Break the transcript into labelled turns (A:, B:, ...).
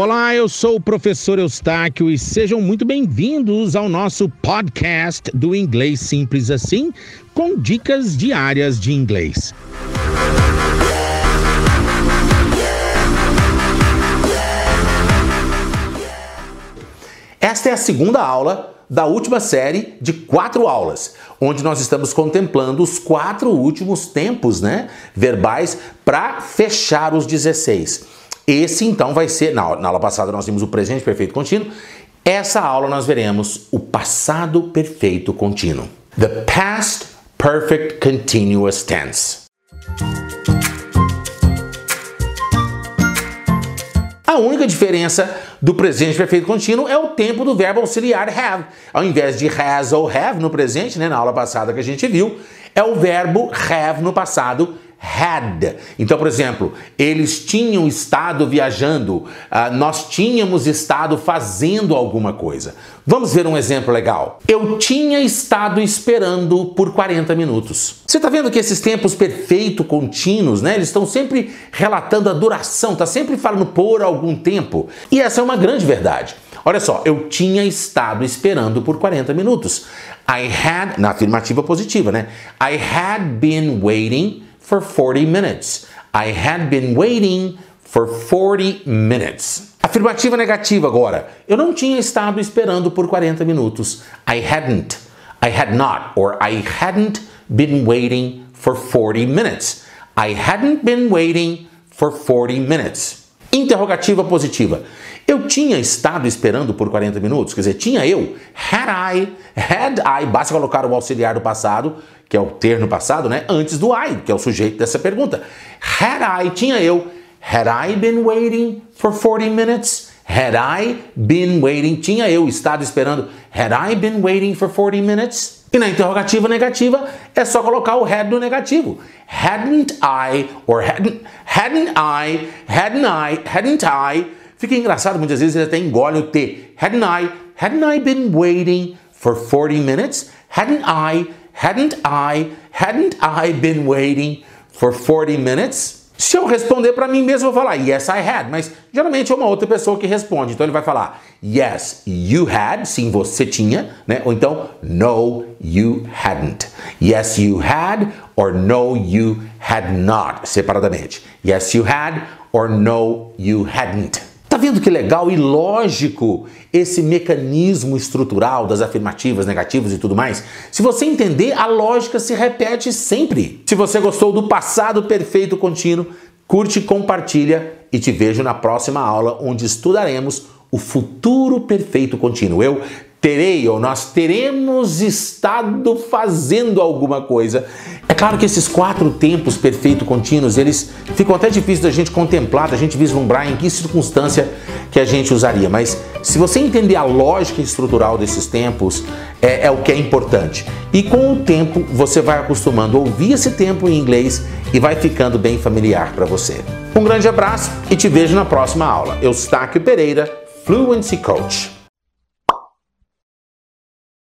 A: Olá, eu sou o professor Eustáquio e sejam muito bem-vindos ao nosso podcast do Inglês Simples Assim, com dicas diárias de inglês.
B: Esta é a segunda aula da última série de quatro aulas, onde nós estamos contemplando os quatro últimos tempos né, verbais para fechar os 16. Esse então vai ser, na, na aula passada nós vimos o presente perfeito contínuo, essa aula nós veremos o passado perfeito contínuo. The past perfect continuous tense. A única diferença do presente perfeito contínuo é o tempo do verbo auxiliar have. Ao invés de has ou have no presente, né, na aula passada que a gente viu, é o verbo have no passado had. Então, por exemplo, eles tinham estado viajando, uh, nós tínhamos estado fazendo alguma coisa. Vamos ver um exemplo legal. Eu tinha estado esperando por 40 minutos. Você está vendo que esses tempos perfeito contínuos, né? Eles estão sempre relatando a duração, está sempre falando por algum tempo. E essa é uma grande verdade. Olha só, eu tinha estado esperando por 40 minutos. I had, na afirmativa positiva, né? I had been waiting for 40 minutes. I had been waiting for 40 minutes. Afirmativa negativa agora. Eu não tinha estado esperando por 40 minutos. I hadn't. I had not. Or I hadn't been waiting for 40 minutes. I hadn't been waiting for 40 minutes. Interrogativa positiva. Eu tinha estado esperando por 40 minutos, quer dizer, tinha eu. Had I, had I, basta colocar o auxiliar do passado, que é o ter no passado, né? Antes do I, que é o sujeito dessa pergunta. Had I, tinha eu. Had I been waiting for 40 minutes? Had I been waiting, tinha eu estado esperando. Had I been waiting for 40 minutes? E na interrogativa negativa é só colocar o had no negativo. Hadn't I, or hadn't, hadn't I, hadn't I, hadn't I, Fica engraçado, muitas vezes ele até engole o T. Hadn't I, hadn't I been waiting for 40 minutes? Hadn't I, hadn't I, hadn't I been waiting for 40 minutes? Se eu responder para mim mesmo, eu vou falar yes, I had, mas geralmente é uma outra pessoa que responde. Então ele vai falar yes, you had, sim, você tinha, né? Ou então no, you hadn't. Yes, you had or no, you had not, separadamente. Yes, you had or no, you hadn't. Tá vendo que legal e lógico esse mecanismo estrutural das afirmativas, negativas e tudo mais? Se você entender, a lógica se repete sempre. Se você gostou do passado perfeito contínuo, curte, compartilha e te vejo na próxima aula onde estudaremos o futuro perfeito contínuo. Eu terei ou nós teremos estado fazendo alguma coisa. Claro que esses quatro tempos perfeito contínuos, eles ficam até difíceis da gente contemplar, da gente vislumbrar em que circunstância que a gente usaria, mas se você entender a lógica estrutural desses tempos, é, é o que é importante. E com o tempo você vai acostumando a ouvir esse tempo em inglês e vai ficando bem familiar para você. Um grande abraço e te vejo na próxima aula. Eustáquio Pereira, Fluency Coach.